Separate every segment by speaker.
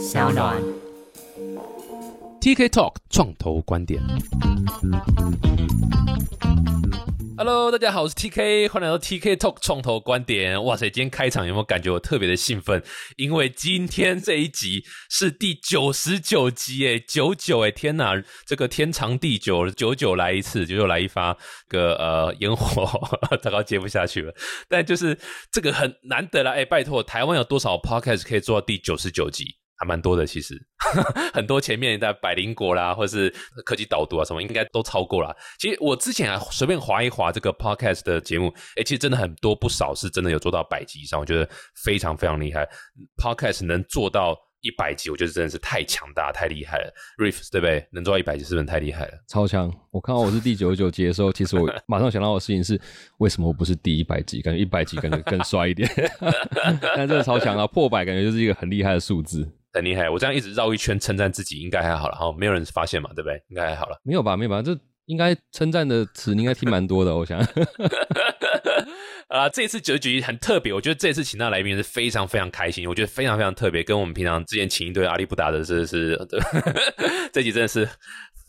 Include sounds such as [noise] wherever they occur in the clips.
Speaker 1: 小暖。
Speaker 2: TK Talk 创投观点。Hello，大家好，我是 TK，欢迎来到 TK Talk 创投观点。哇塞，今天开场有没有感觉我特别的兴奋？因为今天这一集是第九十九集诶，九九诶，天哪，这个天长地久，九九来一次，九九来一发个呃烟火，[laughs] 糟糕接不下去了。但就是这个很难得了，哎，拜托，台湾有多少 Podcast 可以做到第九十九集？还蛮多的，其实 [laughs] 很多前面在百灵果啦，或是科技导读啊什么，应该都超过了。其实我之前啊随便划一划这个 podcast 的节目，哎，其实真的很多不少是真的有做到百集以上，我觉得非常非常厉害。podcast 能做到一百集，我觉得真的是太强大、太厉害了。Riff 对不对？能做到一百集，是不是太厉害了？
Speaker 3: 超强！我看到我是第九十九集的时候，其实我马上想到的事情是，为什么我不是第一百集？感觉一百集感觉更帅一点。[laughs] 但真的超强啊，破百感觉就是一个很厉害的数字。
Speaker 2: 很厉害，我这样一直绕一圈称赞自己，应该还好了哈，没有人发现嘛，对不对？应该还好了。
Speaker 3: 没有吧？没有吧？这应该称赞的词，你应该听蛮多的，我想。[laughs]
Speaker 2: 啊，这次九十九集很特别，我觉得这次请到来宾是非常非常开心，我觉得非常非常特别，跟我们平常之前请一堆阿里不达的，是是，[laughs] 这集真的是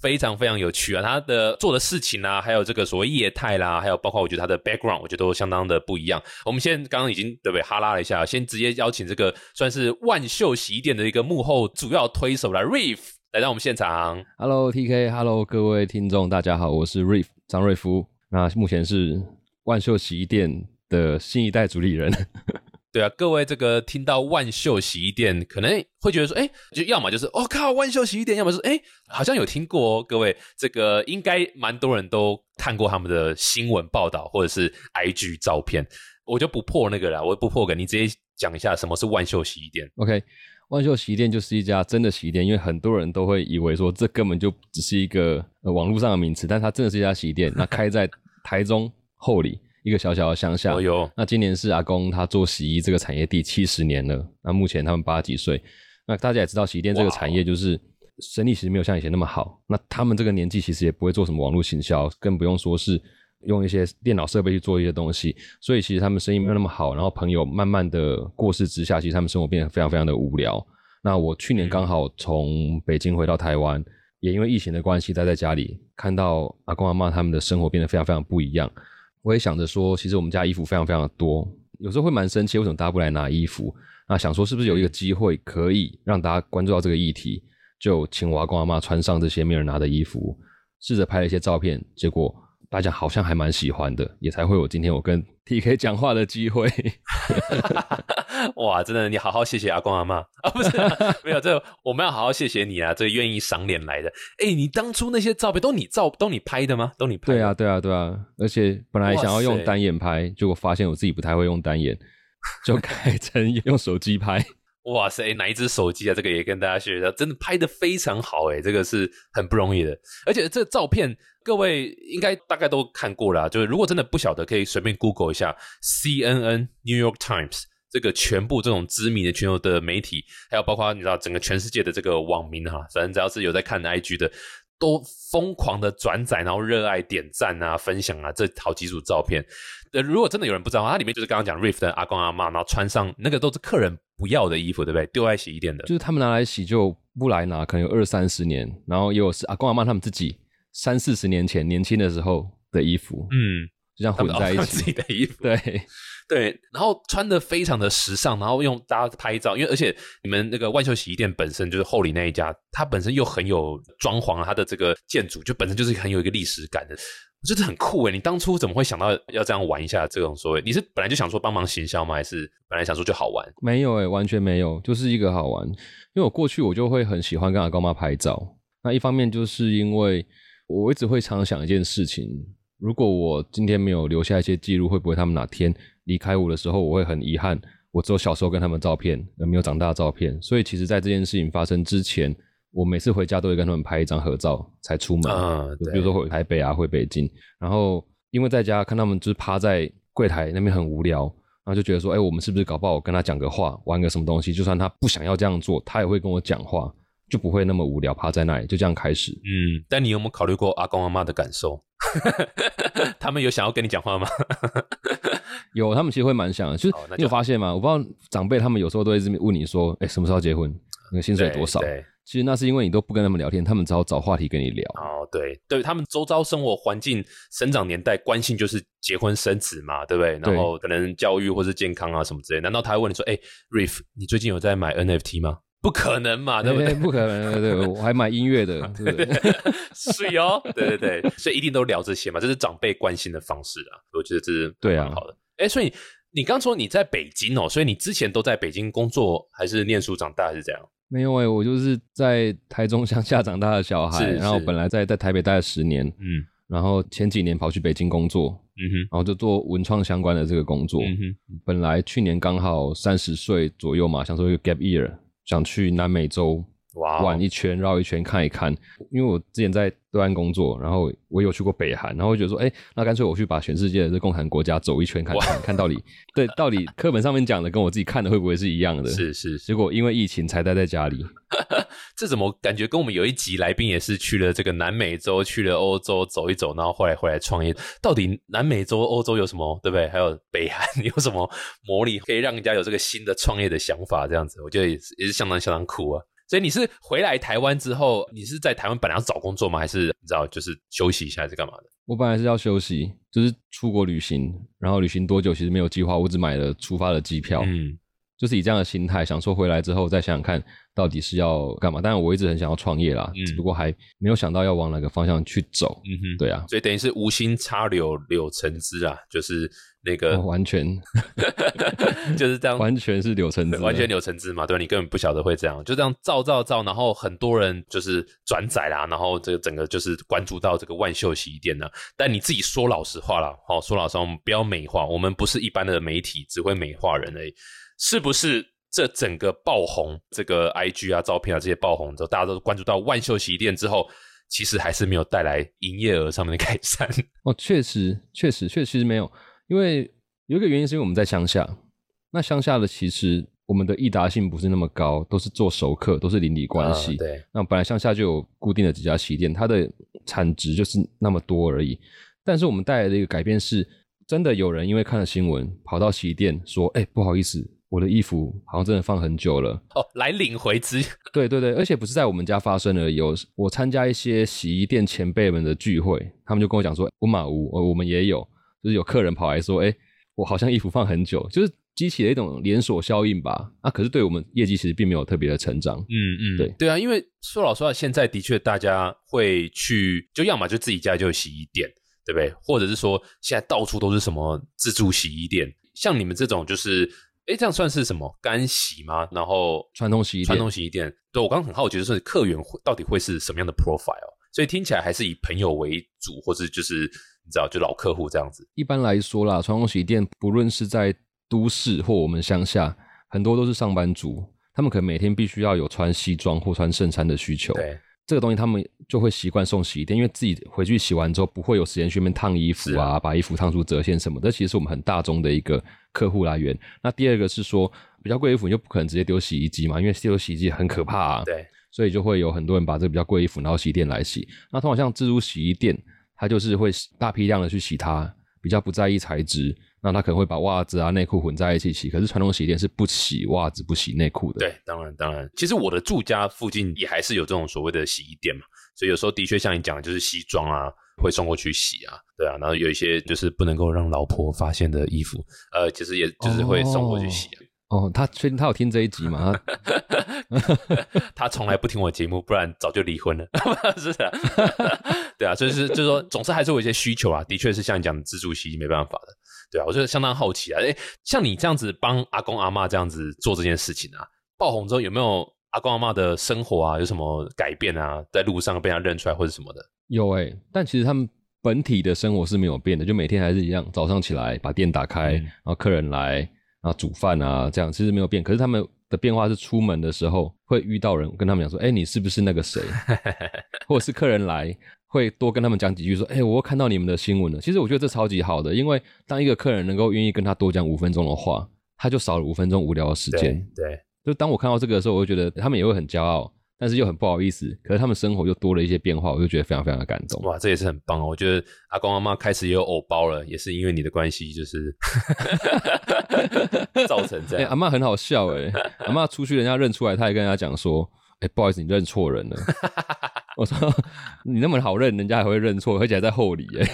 Speaker 2: 非常非常有趣啊！他的做的事情啊，还有这个所谓业态啦，还有包括我觉得他的 background，我觉得都相当的不一样。我们现在刚刚已经对不对哈拉了一下，先直接邀请这个算是万秀洗衣店的一个幕后主要推手来 Riff 来到我们现场。
Speaker 3: Hello TK，Hello 各位听众，大家好，我是 Riff 张瑞夫，那目前是万秀洗衣店的新一代主理人。
Speaker 2: 对啊，各位这个听到万秀洗衣店，可能会觉得说，哎，就要么就是我、靠万秀洗衣店，要么是哎，好像有听过哦。各位，这个应该蛮多人都看过他们的新闻报道或者是 IG 照片，我就不破那个了，我不破梗，你直接讲一下什么是万秀洗衣店。
Speaker 3: OK，万秀洗衣店就是一家真的洗衣店，因为很多人都会以为说这根本就只是一个、网络上的名词，但它真的是一家洗衣店，那开在台中后里。一个小小的乡下，
Speaker 2: 哦哟，
Speaker 3: 那今年是阿公他做洗衣这个产业第七十年了。那目前他们八十几岁，那大家也知道洗衣店这个产业就是生意其实没有像以前那么好。那他们这个年纪其实也不会做什么网络行销，更不用说是用一些电脑设备去做一些东西。所以其实他们生意没有那么好。然后朋友慢慢的过世之下，其实他们生活变得非常非常的无聊。那我去年刚好从北京回到台湾，也因为疫情的关系待在家里，看到阿公阿妈他们的生活变得非常非常不一样。我也想着说，其实我们家衣服非常非常的多，有时候会蛮生气，为什么大家不来拿衣服？那想说是不是有一个机会可以让大家关注到这个议题，就请我阿公阿妈穿上这些没人拿的衣服，试着拍了一些照片，结果大家好像还蛮喜欢的，也才会有今天我跟 TK 讲话的机会。[laughs]
Speaker 2: 哇，真的，你好好谢谢阿公阿妈 [laughs] 啊，不是、啊、[laughs] 没有这，我们要好好谢谢你啊，这愿意赏脸来的。哎，你当初那些照片都你照都你拍的吗？都你拍的？
Speaker 3: 对啊，对啊，对啊，而且本来想要用单眼拍，结果发现我自己不太会用单眼，就改成用手机拍。
Speaker 2: 哇塞，哪一只手机啊？这个也跟大家学一下，真的拍的非常好哎，这个是很不容易的。而且这照片各位应该大概都看过了，就是如果真的不晓得，可以随便 Google 一下 CNN、New York Times 这个全部这种知名的全球的媒体，还有包括你知道整个全世界的这个网民哈，反正只要是有在看 IG 的，都疯狂的转载，然后热爱点赞啊、分享啊，这好几组照片。呃，如果真的有人不知道，它里面就是刚刚讲 Riff 的阿公阿妈，然后穿上那个都是客人不要的衣服，对不对？丢在洗衣店的，
Speaker 3: 就是他们拿来洗就不来拿，可能有二三十年，然后也有是阿公阿妈他们自己三四十年前年轻的时候的衣服，
Speaker 2: 嗯，
Speaker 3: 就这样混在一起，
Speaker 2: 自己的衣服，[laughs]
Speaker 3: 对
Speaker 2: 对，然后穿的非常的时尚，然后用大家拍照，因为而且你们那个万秀洗衣店本身就是后里那一家，它本身又很有装潢，它的这个建筑就本身就是很有一个历史感的。我觉得很酷诶！你当初怎么会想到要这样玩一下这种所谓？你是本来就想说帮忙行销吗？还是本来想说就好玩？
Speaker 3: 没有诶、完全没有，就是一个好玩。因为我过去我就会很喜欢跟阿公妈拍照。那一方面就是因为我一直会常想一件事情：如果我今天没有留下一些记录，会不会他们哪天离开我的时候，我会很遗憾，我只有小时候跟他们照片，而没有长大的照片。所以其实，在这件事情发生之前。我每次回家都会跟他们拍一张合照才出门，
Speaker 2: 嗯，
Speaker 3: 比如说回台北啊，回北京，然后因为在家看他们就是趴在柜台那边很无聊，然后就觉得说，哎，我们是不是搞不好跟他讲个话，玩个什么东西，就算他不想要这样做，他也会跟我讲话，就不会那么无聊，趴在那里就这样开始。
Speaker 2: 嗯，但你有没有考虑过阿公阿妈的感受？[laughs] 他们有想要跟你讲话吗？[laughs]
Speaker 3: 有，他们其实会蛮想的，就是你有发现吗？我不知道长辈他们有时候都会这么问你说，哎，什么时候结婚？那个薪水多少。
Speaker 2: 对，
Speaker 3: 其实那是因为你都不跟他们聊天，他们只好找话题跟你聊。
Speaker 2: 哦，对，对他们周遭生活环境、生长年代关心就是结婚生子嘛，对不对？然后可能教育或是健康啊什么之类。难道他会问你说：“哎，Riff，你最近有在买 NFT 吗？”不可能嘛，对不对？
Speaker 3: 不可能，对对，[laughs] 我还买音乐的，对不对？[laughs]
Speaker 2: 是哦，对对对，所以一定都聊这些嘛，这是长辈关心的方式啊。我觉得这是
Speaker 3: 对啊，
Speaker 2: 好的。哎，所以你刚说你在北京哦，所以你之前都在北京工作还是念书长大还是这样？
Speaker 3: 没有哎，我就是在台中乡下长大的小孩，然后本来在在台北待了十年，嗯，然后前几年跑去北京工作，嗯哼，然后就做文创相关的这个工作，嗯哼，本来去年刚好三十岁左右嘛，想说一个 gap year。想去南美洲玩一圈，绕一圈看一看。因为我之前在对岸工作，然后我有去过北韩，然后觉得说，哎，那干脆我去把全世界的这共产国家走一圈看看，看到底 [laughs] 对到底课本上面讲的跟我自己看的会不会是一样的？
Speaker 2: 是是。
Speaker 3: 结果因为疫情才待在家里。[laughs]
Speaker 2: 这怎么感觉跟我们有一集来宾也是去了这个南美洲，去了欧洲走一走，然后后来回来创业。到底南美洲、欧洲有什么，对不对？还有北韩 [laughs] 有什么魔力，可以让人家有这个新的创业的想法？这样子，我觉得也是也是相当相当酷啊。所以你是回来台湾之后，你是在台湾本来要找工作吗？还是你知道就是休息一下，还是干嘛的？
Speaker 3: 我本来是要休息，就是出国旅行，然后旅行多久其实没有计划，我只买了出发的机票。嗯。就是以这样的心态，想说回来之后再想想看，到底是要干嘛。当然，我一直很想要创业啦，只不过还没有想到要往哪个方向去走。嗯哼，对啊，
Speaker 2: 所以等于是无心插柳柳成枝啊，就是那个
Speaker 3: 完全 [laughs]
Speaker 2: 就是这样，
Speaker 3: 完全是柳成枝，
Speaker 2: 完全柳成枝嘛，对你根本不晓得会这样，就这样造造造，然后很多人就是转载啦，然后这个整个就是关注到这个万秀洗衣店呢。但你自己说老实话啦，好，说老实话，我们不要美化，我们不是一般的媒体，只会美化人而已。是不是这整个爆红，这个 I G 啊、照片啊这些爆红之后，大家都关注到万秀洗衣店之后，其实还是没有带来营业额上面的改善。
Speaker 3: 哦，确实，确实，确实没有。因为有一个原因是因为我们在乡下，那乡下的其实我们的易达性不是那么高，都是做熟客，都是邻里关系。
Speaker 2: 对。
Speaker 3: 那本来乡下就有固定的几家洗衣店，它的产值就是那么多而已。但是我们带来的一个改变是，真的有人因为看了新闻，跑到洗衣店说：“哎，不好意思。”我的衣服好像真的放很久了哦，
Speaker 2: 来领回资。[laughs]
Speaker 3: 对对对，而且不是在我们家发生而已。有我参加一些洗衣店前辈们的聚会，他们就跟我讲说，我马屋，我们也有，就是有客人跑来说，哎，我好像衣服放很久，就是激起了一种连锁效应吧。啊，可是对我们业绩其实并没有特别的成长。嗯
Speaker 2: 嗯，对对啊，因为说老实话，现在的确大家会去，就要么就自己家就有洗衣店，对不对？或者是说现在到处都是什么自助洗衣店，像你们这种就是。哎，这样算是什么干洗吗？然后
Speaker 3: 传统洗衣
Speaker 2: 传统洗衣店，对我刚刚很好奇，就是客源到底会是什么样的 profile？所以听起来还是以朋友为主，或是就是你知道，就老客户这样子。
Speaker 3: 一般来说啦，传统洗衣店不论是在都市或我们乡下，很多都是上班族，他们可能每天必须要有穿西装或穿衬衫的需求。
Speaker 2: 对。
Speaker 3: 这个东西他们就会习惯送洗衣店，因为自己回去洗完之后不会有时间去那边烫衣服啊，把衣服烫出折线什么。这其实是我们很大宗的一个客户来源。那第二个是说，比较贵衣服你就不可能直接丢洗衣机嘛，因为丢洗衣机很可怕。啊。
Speaker 2: 对，
Speaker 3: 所以就会有很多人把这个比较贵衣服拿到洗衣店来洗。那通常像自助洗衣店，它就是会大批量的去洗它，比较不在意材质。那他可能会把袜子啊、内裤混在一起洗，可是传统洗衣店是不洗袜子、不洗内裤的。
Speaker 2: 对，当然当然，其实我的住家附近也还是有这种所谓的洗衣店嘛，所以有时候的确像你讲的，就是西装啊会送过去洗啊，对啊，然后有一些就是不能够让老婆发现的衣服，呃，其实也就是会送过去洗。
Speaker 3: 哦，他确定他有听这一集吗？[laughs]
Speaker 2: 他从来不听我节目，不然早就离婚了。[laughs] 是的，[laughs] 对啊，就是就是说，总是还是有一些需求啊，的确是像你讲的自助洗衣没办法的。对啊，我觉得相当好奇啊！哎，像你这样子帮阿公阿妈这样子做这件事情啊，爆红之后有没有阿公阿妈的生活啊有什么改变啊？在路上被他认出来或者什么的？
Speaker 3: 有哎，但其实他们本体的生活是没有变的，就每天还是一样，早上起来把店打开，然后客人来，然后煮饭啊，这样其实没有变。可是他们的变化是出门的时候会遇到人，跟他们讲说：“哎，你是不是那个谁？” [laughs] 或者是客人来。会多跟他们讲几句，说：“哎，我看到你们的新闻了。”其实我觉得这超级好的，因为当一个客人能够愿意跟他多讲五分钟的话，他就少了五分钟无聊的时间。
Speaker 2: 对，
Speaker 3: 就当我看到这个的时候，我就觉得他们也会很骄傲。但是又很不好意思。可是他们生活又多了一些变化，我就觉得非常非常的感动。
Speaker 2: 哇，这也是很棒哦！我觉得阿公阿妈开始也有偶包了，也是因为你的关系，就是 [laughs] 造成这样。[laughs]
Speaker 3: 阿妈很好笑哎，阿妈出去人家认出来，他还跟人家讲说：“哎，不好意思，你认错人了。[laughs] ”我说：“你那么好认，人家还会认错，而且还在后里哎。”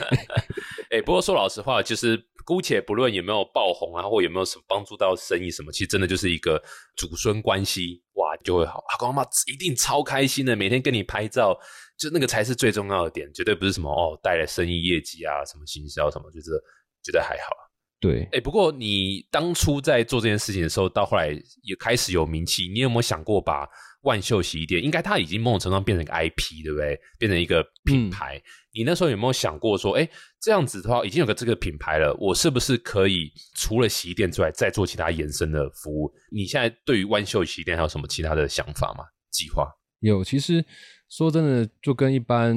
Speaker 2: 哎，不过说老实话，其实姑且不论有没有爆红啊，或有没有什么帮助到生意什么，其实真的就是一个祖孙关系哇，就会好。阿公阿妈一定超开心的，每天跟你拍照，就那个才是最重要的点，绝对不是什么哦带来生意业绩啊，什么行销什么，就是觉得还好。
Speaker 3: 对，
Speaker 2: 哎，不过你当初在做这件事情的时候，到后来也开始有名气，你有没有想过把？万秀洗衣店应该它已经某种程度上变成一个 IP，对不对？变成一个品牌。你那时候有没有想过说，哎，这样子的话已经有个这个品牌了，我是不是可以除了洗衣店之外，再做其他延伸的服务？你现在对于万秀洗衣店还有什么其他的想法吗？计划
Speaker 3: 有，其实说真的，就跟一般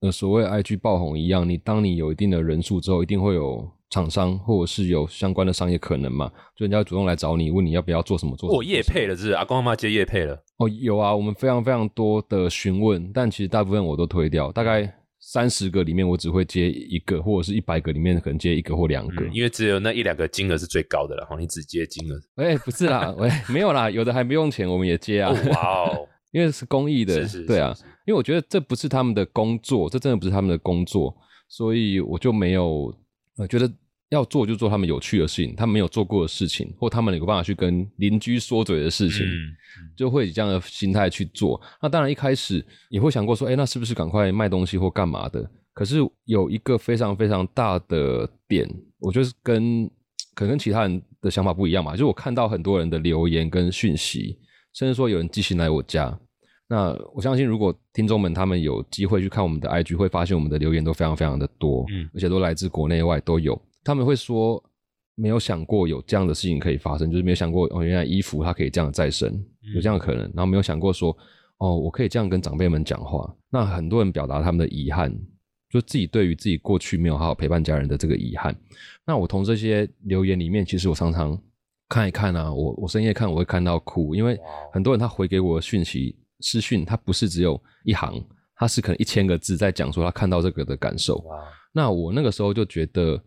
Speaker 3: 呃所谓 IG 爆红一样，你当你有一定的人数之后，一定会有。厂商或者是有相关的商业可能嘛？就人家主动来找你，问你要不要做什么做。
Speaker 2: 我叶配了，是阿公阿妈接叶配了。
Speaker 3: 哦，有啊，我们非常非常多的询问，但其实大部分我都推掉。大概三十个里面，我只会接一个，或者是一百个里面可能接一个或两个，
Speaker 2: 因为只有那一两个金额是最高的了。哈，你只接金额？
Speaker 3: 哎，不是啦，喂，没有啦，有的还不用钱，我们也接啊。
Speaker 2: 哇哦，
Speaker 3: 因为是公益的，对啊。因为我觉得这不是他们的工作，这真的不是他们的工作，所以我就没有呃觉得。要做就做他们有趣的事情，他们没有做过的事情，或他们有办法去跟邻居说嘴的事情，就会以这样的心态去做。那当然一开始也会想过说，哎，那是不是赶快卖东西或干嘛的？可是有一个非常非常大的点，我觉得跟可能跟其他人的想法不一样嘛。就是我看到很多人的留言跟讯息，甚至说有人寄信来我家。那我相信，如果听众们他们有机会去看我们的 IG，会发现我们的留言都非常非常的多，嗯，而且都来自国内外都有。他们会说没有想过有这样的事情可以发生，就是没有想过哦，原来衣服它可以这样再生，有这样的可能。然后没有想过说哦，我可以这样跟长辈们讲话。那很多人表达他们的遗憾，就自己对于自己过去没有好好陪伴家人的这个遗憾。那我从这些留言里面，其实我常常看一看啊，我我深夜看我会看到哭，因为很多人他回给我讯息私讯，它不是只有一行，它是可能一千个字在讲说他看到这个的感受。那我那个时候就觉得。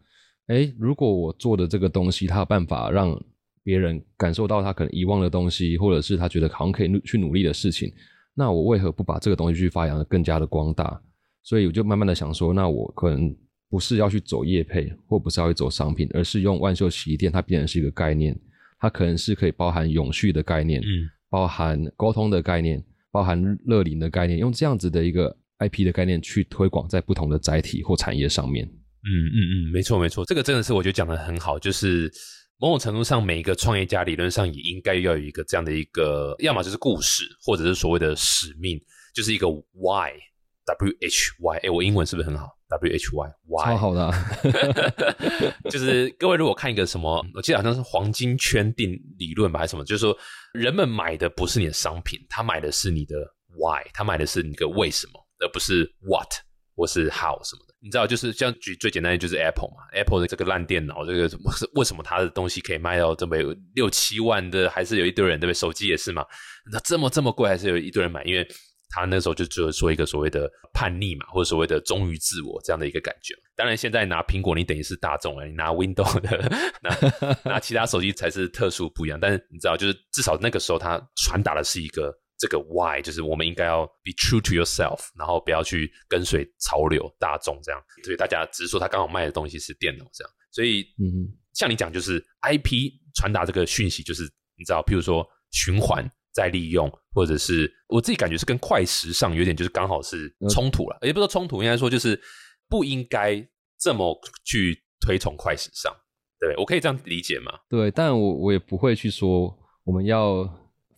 Speaker 3: 哎，如果我做的这个东西，它有办法让别人感受到他可能遗忘的东西，或者是他觉得好像可以去努力的事情，那我为何不把这个东西去发扬的更加的光大？所以我就慢慢的想说，那我可能不是要去走业配，或不是要去走商品，而是用万秀洗衣店，它变成是一个概念，它可能是可以包含永续的概念，嗯，包含沟通的概念，包含乐龄的概念，用这样子的一个 IP 的概念去推广在不同的载体或产业上面。
Speaker 2: 嗯嗯嗯，没错没错，这个真的是我觉得讲的很好，就是某种程度上，每一个创业家理论上也应该要有一个这样的一个，要么就是故事，或者是所谓的使命，就是一个 why Why，W H Y，哎，我英文是不是很好？W H Y，Why，
Speaker 3: 超好的，[laughs]
Speaker 2: 就是各位如果看一个什么，我记得好像是黄金圈定理论吧，还是什么，就是说人们买的不是你的商品，他买的是你的 Why，他买的是你的为什么，而不是 What 或是 How 什么的。你知道，就是像举最简单的，就是 Apple 嘛，Apple 的这个烂电脑，这个为什么它的东西可以卖到这么六七万的，还是有一堆人对不对？手机也是嘛，那这么这么贵，还是有一堆人买，因为他那时候就只有说一个所谓的叛逆嘛，或者所谓的忠于自我这样的一个感觉。当然，现在拿苹果，你等于是大众了，你拿 Windows 的，拿拿 [laughs] 其他手机才是特殊不一样。但是你知道，就是至少那个时候，它传达的是一个。这个 why 就是我们应该要 be true to yourself，然后不要去跟随潮流大众这样。所以大家只是说他刚好卖的东西是电脑这样。所以，嗯，像你讲就是 IP 传达这个讯息，就是你知道，譬如说循环再利用，或者是我自己感觉是跟快时尚有点就是刚好是冲突了，也不说冲突，应该说就是不应该这么去推崇快时尚，对我可以这样理解吗？
Speaker 3: 对，但我我也不会去说我们要。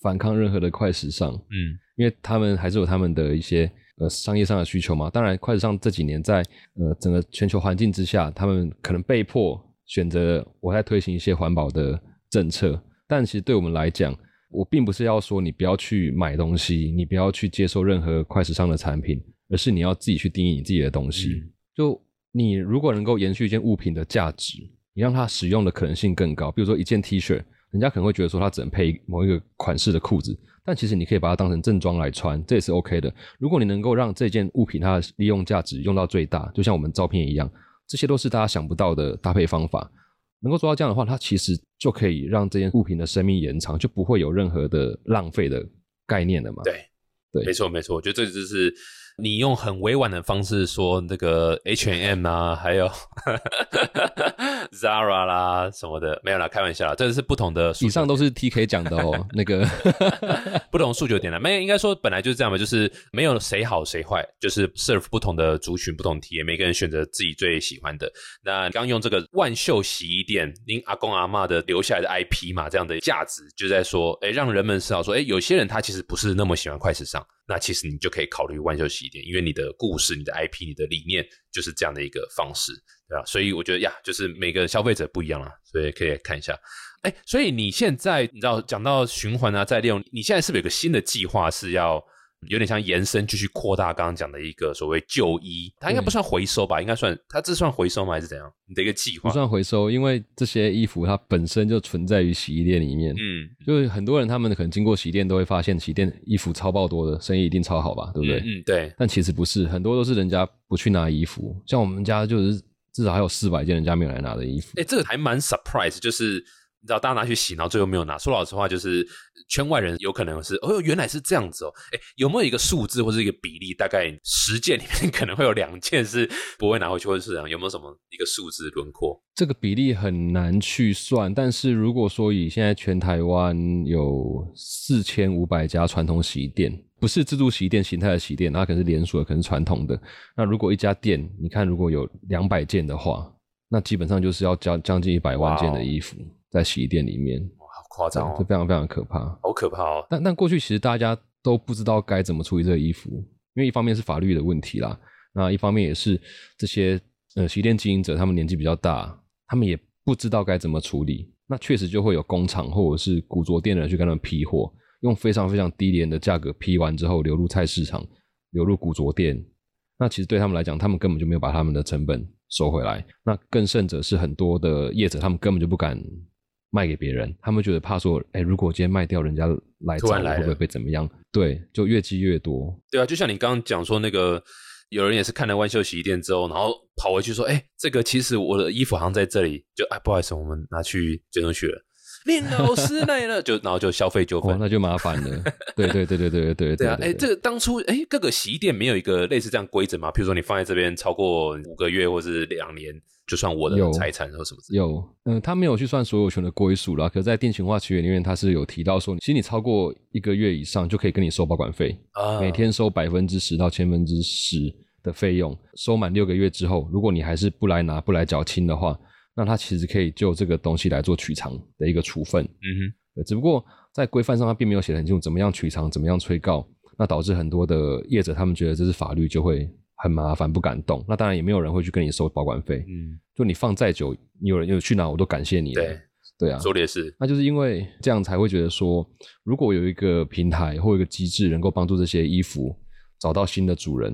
Speaker 3: 反抗任何的快时尚，嗯，因为他们还是有他们的一些呃商业上的需求嘛。当然，快时尚这几年在呃整个全球环境之下，他们可能被迫选择我在推行一些环保的政策。但其实对我们来讲，我并不是要说你不要去买东西，你不要去接受任何快时尚的产品，而是你要自己去定义你自己的东西。就你如果能够延续一件物品的价值，你让它使用的可能性更高，比如说一件 T 恤。人家可能会觉得说它只能配某一个款式的裤子，但其实你可以把它当成正装来穿，这也是 OK 的。如果你能够让这件物品它的利用价值用到最大，就像我们照片一样，这些都是大家想不到的搭配方法。能够做到这样的话，它其实就可以让这件物品的生命延长，就不会有任何的浪费的概念了嘛？
Speaker 2: 对，
Speaker 3: 对
Speaker 2: 没错没错，我觉得这就是你用很委婉的方式说那个 H and M 啊，[laughs] 还有 Zara 啦什么的，没有啦，开玩笑啦，这是不同的。
Speaker 3: 以上都是 TK 讲的哦，[laughs] 那个 [laughs]
Speaker 2: 不同诉求点啦，没有应该说本来就是这样嘛，就是没有谁好谁坏，就是 serve 不同的族群、不同体验，每个人选择自己最喜欢的。那刚用这个万秀洗衣店，您阿公阿嬷的留下来的 IP 嘛，这样的价值，就在说，哎，让人们知道说，哎，有些人他其实不是那么喜欢快时尚，那其实你就可以考虑万秀洗衣店，因为你的故事、你的 IP、你的理念就是这样的一个方式，对吧？所以我觉得呀，就是每个消费者不一样啦，所以可以看一下。哎，所以你现在你知道讲到循环啊，再利用，你现在是不是有个新的计划是要有点像延伸，继续扩大刚刚讲的一个所谓旧衣？它应该不算回收吧？应该算，它这算回收吗？还是怎样？你的一个计划？
Speaker 3: 不算回收，因为这些衣服它本身就存在于洗衣店里面。
Speaker 2: 嗯，
Speaker 3: 就是很多人他们可能经过洗衣店都会发现洗衣店衣服超爆多的，生意一定超好吧，对不对？
Speaker 2: 嗯，对，
Speaker 3: 但其实不是，很多都是人家不去拿衣服，像我们家就是至少还有四百件人家没有来拿的衣服。
Speaker 2: 哎，这个还蛮 surprise，就是你知道大家拿去洗，然后最后没有拿。说老实话，就是圈外人有可能是哦，原来是这样子哦。哎，有没有一个数字或者一个比例？大概十件里面 [laughs] 可能会有两件是不会拿回去，或者是这样？有没有什么一个数字轮廓？
Speaker 3: 这个比例很难去算，但是如果说以现在全台湾有四千五百家传统洗衣店，不是自助洗衣店形态的洗衣店，那可能是连锁的，可能是传统的。那如果一家店，你看如果有两百件的话，那基本上就是要将将近一百万件的衣服在洗衣店里面，
Speaker 2: 哇，好夸张哦，
Speaker 3: 这非常非常可怕。
Speaker 2: 好可怕哦。
Speaker 3: 但但过去其实大家都不知道该怎么处理这个衣服，因为一方面是法律的问题啦，那一方面也是这些呃洗衣店经营者他们年纪比较大，他们也不知道该怎么处理。那确实就会有工厂或者是古着店的人去跟他们批货，用非常非常低廉的价格批完之后流入菜市场，流入古着店。那其实对他们来讲，他们根本就没有把他们的成本收回来。那更甚者是很多的业者，他们根本就不敢卖给别人，他们觉得怕说，哎，如果我今天卖掉，人家来找我会不会被怎么样？对，就越积越多。
Speaker 2: 对啊，就像你刚刚讲说那个，有人也是看了万秀洗衣店之后，然后跑回去说：“哎，这个其实我的衣服好像在这里。”就哎，不好意思，我们拿去捐出去了。林老师来了，[laughs] 就然后就消费纠
Speaker 3: 哦，
Speaker 2: 纷。
Speaker 3: 那就麻烦了。对对对对对对对
Speaker 2: 对啊，哎，这个当初哎，各个洗衣店没有一个类似这样规则吗？比如说你放在这边超过五个月或是两年，就算我的
Speaker 3: 有
Speaker 2: 财产或什么之类的。
Speaker 3: 有，嗯，他没有去算所有权的归属啦，可在定型化契约里面，他是有提到说，其实你超过一个月以上就可以跟你收保管费，
Speaker 2: 啊
Speaker 3: 每天收百分之十到千分之十的费用，收满六个月之后，如果你还是不来拿、不来缴清的话，那他其实可以就这个东西来做取偿的一个处分。
Speaker 2: 嗯
Speaker 3: 哼只不过在规范上，它并没有写得很清楚怎么样取偿、怎么样催告，那导致很多的业者他们觉得这是法律就会很麻烦，不敢动。那当然也没有人会去跟你收保管费，，
Speaker 2: 嗯，
Speaker 3: 就你放再久，你有人有去哪，我都感谢你。
Speaker 2: 对，
Speaker 3: 对啊，
Speaker 2: 说的也是。
Speaker 3: 那就是因为这样才会觉得说，如果有一个平台或一个机制能够帮助这些衣服找到新的主人，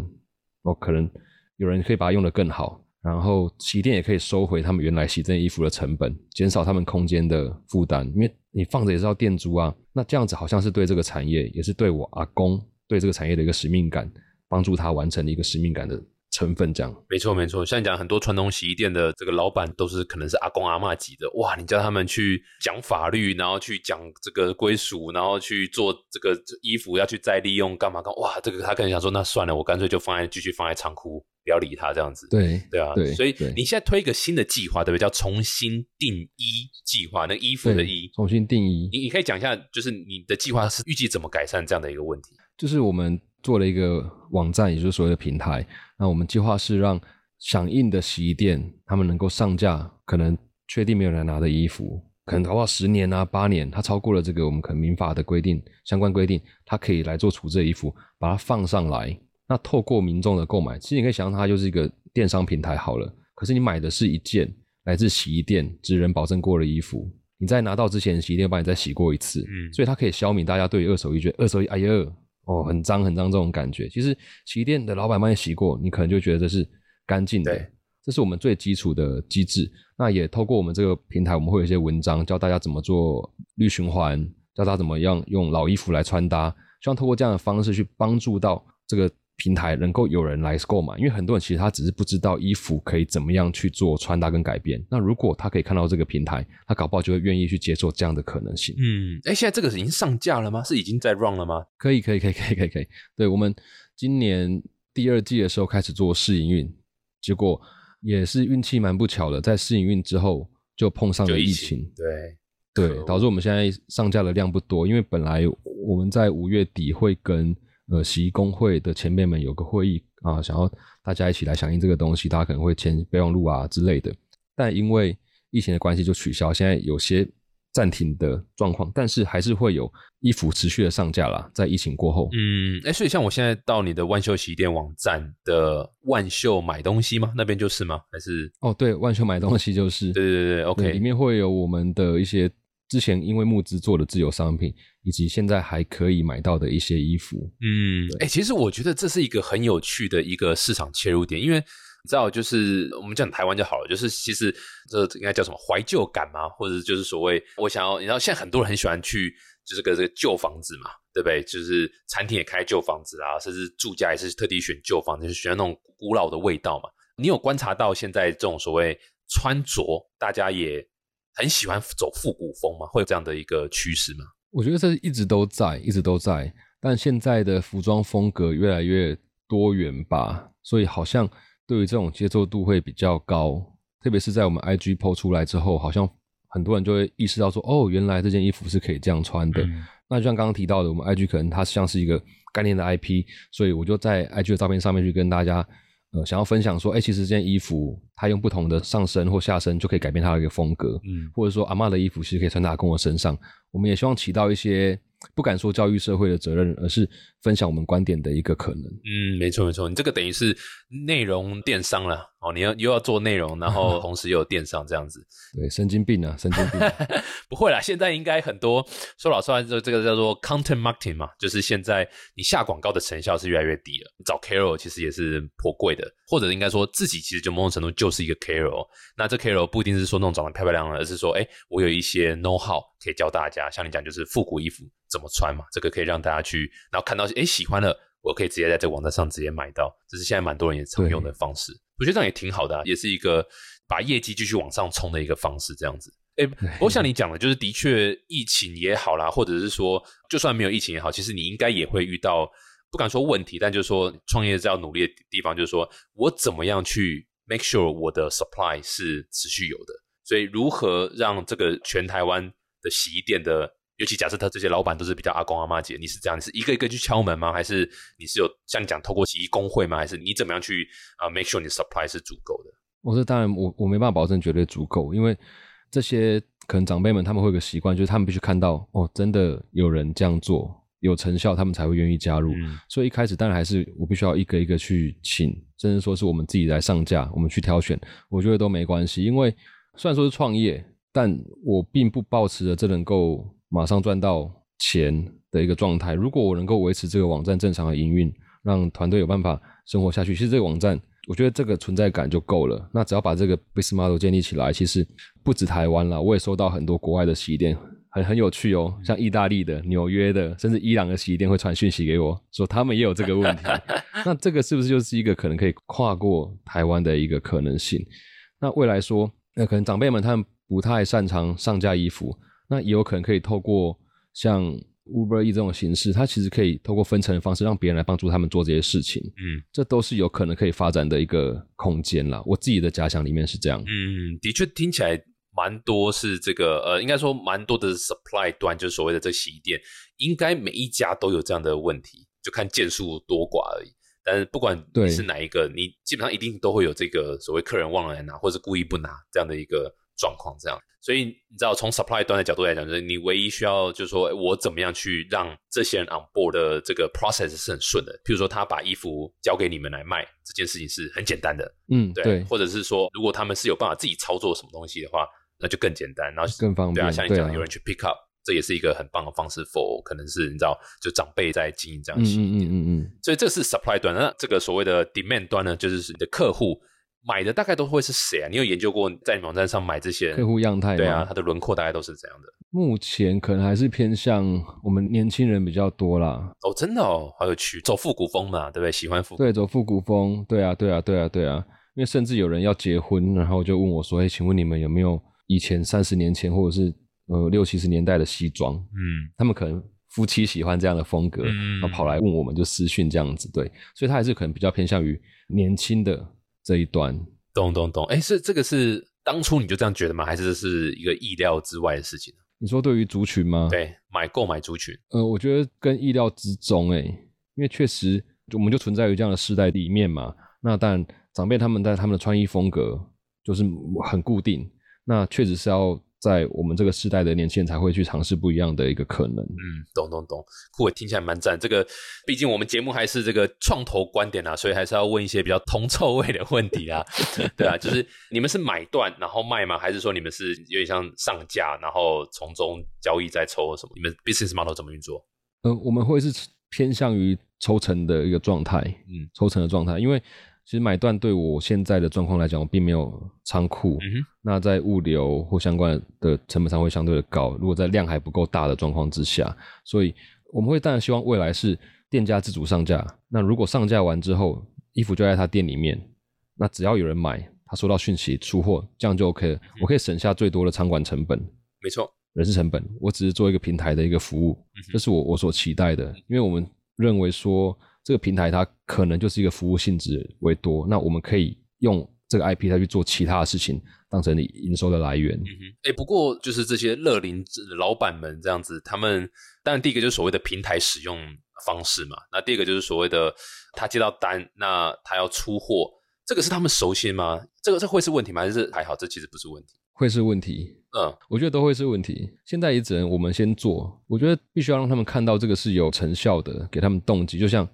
Speaker 3: 哦，可能有人可以把它用得更好，然后洗衣店也可以收回他们原来洗这件衣服的成本，减少他们空间的负担，因为你放着也是要店租啊。那这样子好像是对这个产业，也是对我阿公对这个产业的一个使命感，帮助他完成了一个使命感的成分，这样。
Speaker 2: 没错，没错。像你讲很多传统洗衣店的这个老板都是可能是阿公阿嬷级的，哇！你叫他们去讲法律，然后去讲这个归属，然后去做这个衣服要去再利用干嘛干嘛，哇！这个他可能想说，那算了，我干脆就放在继续放在仓库，不要理他这样子。
Speaker 3: 对
Speaker 2: 对啊，
Speaker 3: 对
Speaker 2: 所以你现在推一个新的计划，对不对？叫重新定衣计划，那衣服的
Speaker 3: 对
Speaker 2: 衣，
Speaker 3: 重新定义。
Speaker 2: 你你可以讲一下，就是你的计划是预计怎么改善这样的一个问题？
Speaker 3: 就是我们做了一个网站，也就是所谓的平台。那我们计划是让响应的洗衣店，他们能够上架可能确定没有人拿的衣服，可能搞不好十年啊、八年，它超过了这个我们可能民法的规定相关规定，它可以来做处置的衣服，把它放上来。那透过民众的购买，其实你可以想象它就是一个电商平台好了。可是你买的是一件来自洗衣店职人保证过的衣服，你在拿到之前，洗衣店帮你再洗过一次，
Speaker 2: 嗯
Speaker 3: 所以它可以消弭大家对于二手衣觉得二手衣哎呀哦很脏很脏这种感觉。其实洗衣店的老板帮你洗过，你可能就觉得这是干净的
Speaker 2: 对，
Speaker 3: 这是我们最基础的机制。那也透过我们这个平台，我们会有一些文章教大家怎么做绿循环，教大家怎么样用老衣服来穿搭，希望透过这样的方式去帮助到这个。平台能够有人来购买，因为很多人其实他只是不知道衣服可以怎么样去做穿搭跟改变。那如果他可以看到这个平台，他搞不好就会愿意去接受这样的可能性。
Speaker 2: 嗯，哎，现在这个已经上架了吗？是已经在 run 了吗？
Speaker 3: 可以，可以，可以，可以，可以，可以。对我们今年第二季的时候开始做试营运，结果也是运气蛮不巧的，在试营运之后就碰上了疫情。
Speaker 2: 对，
Speaker 3: 对，导致我们现在上架的量不多，因为本来我们在五月底会跟。呃，洗衣工会的前辈们有个会议啊，想要大家一起来响应这个东西，大家可能会签备忘录啊之类的。但因为疫情的关系，就取消，现在有些暂停的状况，但是还是会有衣服持续的上架啦，在疫情过后。
Speaker 2: 嗯，哎，所以像我现在到你的万秀洗衣店网站的万秀买东西吗？那边就是吗？还是？
Speaker 3: 哦，对，万秀买东西就是。
Speaker 2: 对对对，OK，
Speaker 3: 里面会有我们的一些。之前因为募资做的自有商品，以及现在还可以买到的一些衣服，
Speaker 2: 嗯，哎，其实我觉得这是一个很有趣的一个市场切入点，因为你知道，就是我们讲台湾就好了，就是其实这应该叫什么怀旧感嘛，或者就是所谓我想要，你知道现在很多人很喜欢去就是个这个旧房子嘛，对不对？就是餐厅也开旧房子啊，甚至住家也是特地选旧房子，就是选那种古老的味道嘛。你有观察到现在这种所谓穿着，大家也。很喜欢走复古风吗？会有这样的一个趋势吗？
Speaker 3: 我觉得这一直都在，一直都在。但现在的服装风格越来越多元吧，所以好像对于这种接受度会比较高。特别是在我们 IG PO 出来之后，好像很多人就会意识到说：“哦，原来这件衣服是可以这样穿的。”那就像刚刚提到的，我们 IG 可能它像是一个概念的 IP，所以我就在 IG 的照片上面去跟大家。呃，想要分享说，哎，其实这件衣服，它用不同的上身或下身就可以改变它的一个风格，嗯，或者说阿妈的衣服其实可以穿在公我身上，我们也希望起到一些。不敢说教育社会的责任，而是分享我们观点的一个可能。
Speaker 2: 嗯，没错没错，你这个等于是内容电商了哦，你要又要做内容，然后同时又有电商这样子。[laughs]
Speaker 3: 对，神经病啊，神经病！[laughs]
Speaker 2: 不会啦，现在应该很多说老实话，就这个叫做 content marketing 嘛，就是现在你下广告的成效是越来越低了。找 Carol 其实也是颇贵的，或者应该说自己其实就某种程度就是一个 Carol。那这 Carol 不一定是说那种长得漂漂亮亮，而是说，哎，我有一些 know how 可以教大家。像你讲，就是复古衣服。怎么穿嘛？这个可以让大家去，然后看到哎喜欢了，我可以直接在这个网站上直接买到。这是现在蛮多人也常用的方式，我觉得这样也挺好的，也是一个把业绩继续往上冲的一个方式。这样子，哎，不过像你讲的，就是的确疫情也好啦，或者是说就算没有疫情也好，其实你应该也会遇到，不敢说问题，但就是说创业是要努力的地方，就是说我怎么样去 make sure 我的 supply 是持续有的。所以如何让这个全台湾的洗衣店的尤其假设他这些老板都是比较阿公阿妈姐，你是这样，你是一个一个去敲门吗？还是你是有像你讲透过洗衣工会吗？还是你怎么样去啊？make sure 你 supply 是足够的？
Speaker 3: 我说当然，我我没办法保证绝对足够，因为这些可能长辈们他们会有个习惯，就是他们必须看到哦，真的有人这样做有成效，他们才会愿意加入。所以一开始当然还是我必须要一个一个去请，甚至说是我们自己来上架，我们去挑选，我觉得都没关系。因为虽然说是创业，但我并不抱持着这能够。马上赚到钱的一个状态。如果我能够维持这个网站正常的营运，让团队有办法生活下去，其实这个网站，我觉得这个存在感就够了。那只要把这个 business model 建立起来，其实不止台湾了，我也收到很多国外的洗衣店，很很有趣哦，像意大利的、纽约的，甚至伊朗的洗衣店会传讯息给我说，他们也有这个问题。[laughs] 那这个是不是就是一个可能可以跨过台湾的一个可能性？那未来说，那可能长辈们他们不太擅长上架衣服。那也有可能可以透过像 Uber E 这种形式，它其实可以透过分成的方式，让别人来帮助他们做这些事情。嗯，这都是有可能可以发展的一个空间啦。我自己的假想里面是这样。
Speaker 2: 嗯，的确听起来蛮多是这个呃，应该说蛮多的 supply 端，就是所谓的这洗衣店，应该每一家都有这样的问题，就看件数多寡而已。但是不管你是哪一个，你基本上一定都会有这个所谓客人忘了来拿，或者故意不拿这样的一个状况，这样。所以你知道，从 supply 端的角度来讲，就是你唯一需要就是说我怎么样去让这些人 on board 的这个 process 是很顺的。譬如说，他把衣服交给你们来卖，这件事情是很简单的。
Speaker 3: 嗯，
Speaker 2: 对。或者是说，如果他们是有办法自己操作什么东西的话，那就更简单，然后
Speaker 3: 更方便。
Speaker 2: 对啊，像你讲，有人去 pick up，这也是一个很棒的方式。for 可能是你知道，就长辈在经营这样洗衣店。
Speaker 3: 嗯嗯嗯。
Speaker 2: 所以这是 supply 端，那这个所谓的 demand 端呢，就是你的客户。买的大概都会是谁啊？你有研究过在你网站上买这些
Speaker 3: 客户样态？
Speaker 2: 对啊，他的轮廓大概都是怎样的？
Speaker 3: 目前可能还是偏向我们年轻人比较多啦。
Speaker 2: 哦，真的哦，好有趣，走复古风嘛，对不对？喜欢复
Speaker 3: 对走复古风，对啊，对啊，对啊，对啊。因为甚至有人要结婚，然后就问我说：“哎，请问你们有没有以前三十年前或者是呃六七十年代的西装？”嗯，他们可能夫妻喜欢这样的风格，然后跑来问我们就私讯这样子，对，所以他还是可能比较偏向于年轻的这一端。
Speaker 2: 懂懂懂，哎，是这个是当初你就这样觉得吗？还是是一个意料之外的事情
Speaker 3: 你说对于族群吗？
Speaker 2: 对，买购买族群，
Speaker 3: 呃，我觉得跟意料之中，哎，因为确实我们就存在于这样的世代里面嘛。那当然，长辈他们在他们的穿衣风格就是很固定，那确实是要。在我们这个时代的年轻人才会去尝试不一样的一个可能。
Speaker 2: 嗯，懂懂懂，酷，听起来蛮赞。这个毕竟我们节目还是这个创投观点啊，所以还是要问一些比较铜臭味的问题啊。对啊，就是你们是买断然后卖吗？还是说你们是有点像上架，然后从中交易再抽什么？你们 business model 怎么运作？
Speaker 3: 呃，我们会是偏向于抽成的一个状态。嗯，抽成的状态，因为。其实买断对我现在的状况来讲，我并没有仓库，那在物流或相关的成本上会相对的高。如果在量还不够大的状况之下，所以我们会当然希望未来是店家自主上架。那如果上架完之后，衣服就在他店里面，那只要有人买，他收到讯息出货，这样就 OK 了。我可以省下最多的仓管成本，
Speaker 2: 没错，
Speaker 3: 人事成本，我只是做一个平台的一个服务，这是我我所期待的，因为我们认为说。这个平台它可能就是一个服务性质为多，那我们可以用这个 IP 它去做其他的事情，当成你营收的来源。
Speaker 2: 哎，不过就是这些乐龄老板们这样子，他们当然第一个就是所谓的平台使用方式嘛，那第二个就是所谓的他接到单，那他要出货，这个是他们熟悉吗？这个这会是问题吗？还是还好？这其实不是问题，
Speaker 3: 会是问题。嗯，我觉得都会是问题。现在也只能我们先做，我觉得必须要让他们看到这个是有成效的，给他们动机，就像。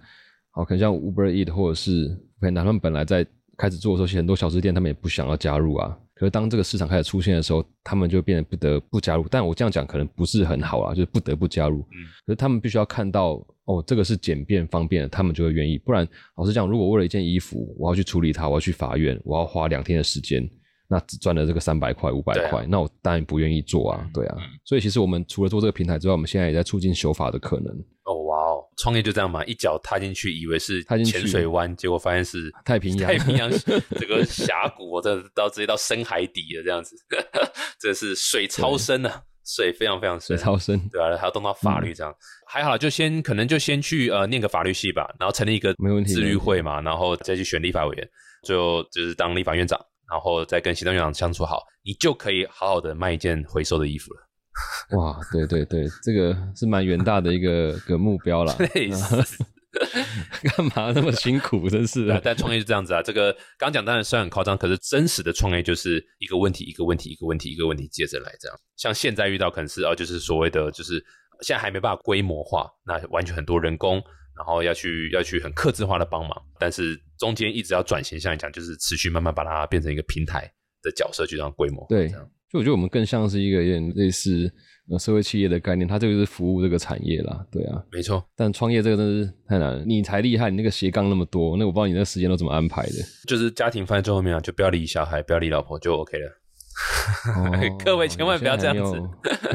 Speaker 3: 好，可能像 Uber Eat 或者是 Panda，他们本来在开始做的时候，其实很多小吃店他们也不想要加入啊。可是当这个市场开始出现的时候，他们就变得不得不加入。但我这样讲可能不是很好啊，就是不得不加入。嗯，可是他们必须要看到哦，这个是简便方便的，他们就会愿意。不然，老实讲，如果为了一件衣服，我要去处理它，我要去法院，我要花两天的时间，那只赚了这个三百块、五百块，那我当然不愿意做啊。对啊，所以其实我们除了做这个平台之外，我们现在也在促进修法的可能。
Speaker 2: 哦，哇哦，创业就这样嘛，一脚踏进去，以为是潜水湾，结果发现是 [laughs]
Speaker 3: 太平洋，
Speaker 2: 太平洋这个峡谷，我 [laughs] 这到直接到深海底了，这样子，[laughs] 这是水超深啊，水非常非常深，
Speaker 3: 水超深，
Speaker 2: 对啊，还要动到法律这样，还好，就先可能就先去呃念个法律系吧，然后成立一个
Speaker 3: 没问题
Speaker 2: 自律会嘛，然后再去选立法委员，最后就是当立法院长，然后再跟行政院长相处好，你就可以好好的卖一件回收的衣服了。
Speaker 3: 哇，对对对，这个是蛮远大的一个个目标啦。[laughs] [laughs] 干嘛那么辛苦？真是的。
Speaker 2: 但创业是这样子啊，这个刚讲当然虽然很夸张，可是真实的创业就是一个问题一个问题一个问题一个问题接着来这样。像现在遇到可能是哦，就是所谓的就是现在还没办法规模化，那完全很多人工，然后要去要去很克制化的帮忙，但是中间一直要转型，像你讲就是持续慢慢把它变成一个平台的角色，就这样规模
Speaker 3: 对。就我觉得我们更像是一个有点类似呃社会企业的概念，它这个是服务这个产业啦，对啊，
Speaker 2: 没错。
Speaker 3: 但创业这个真是太难了，你才厉害，你那个斜杠那么多，那我不知道你那时间都怎么安排的。
Speaker 2: 就是家庭放在最后面啊，就不要理小孩，不要理老婆就 OK 了。[laughs] 各位千万不要这样子，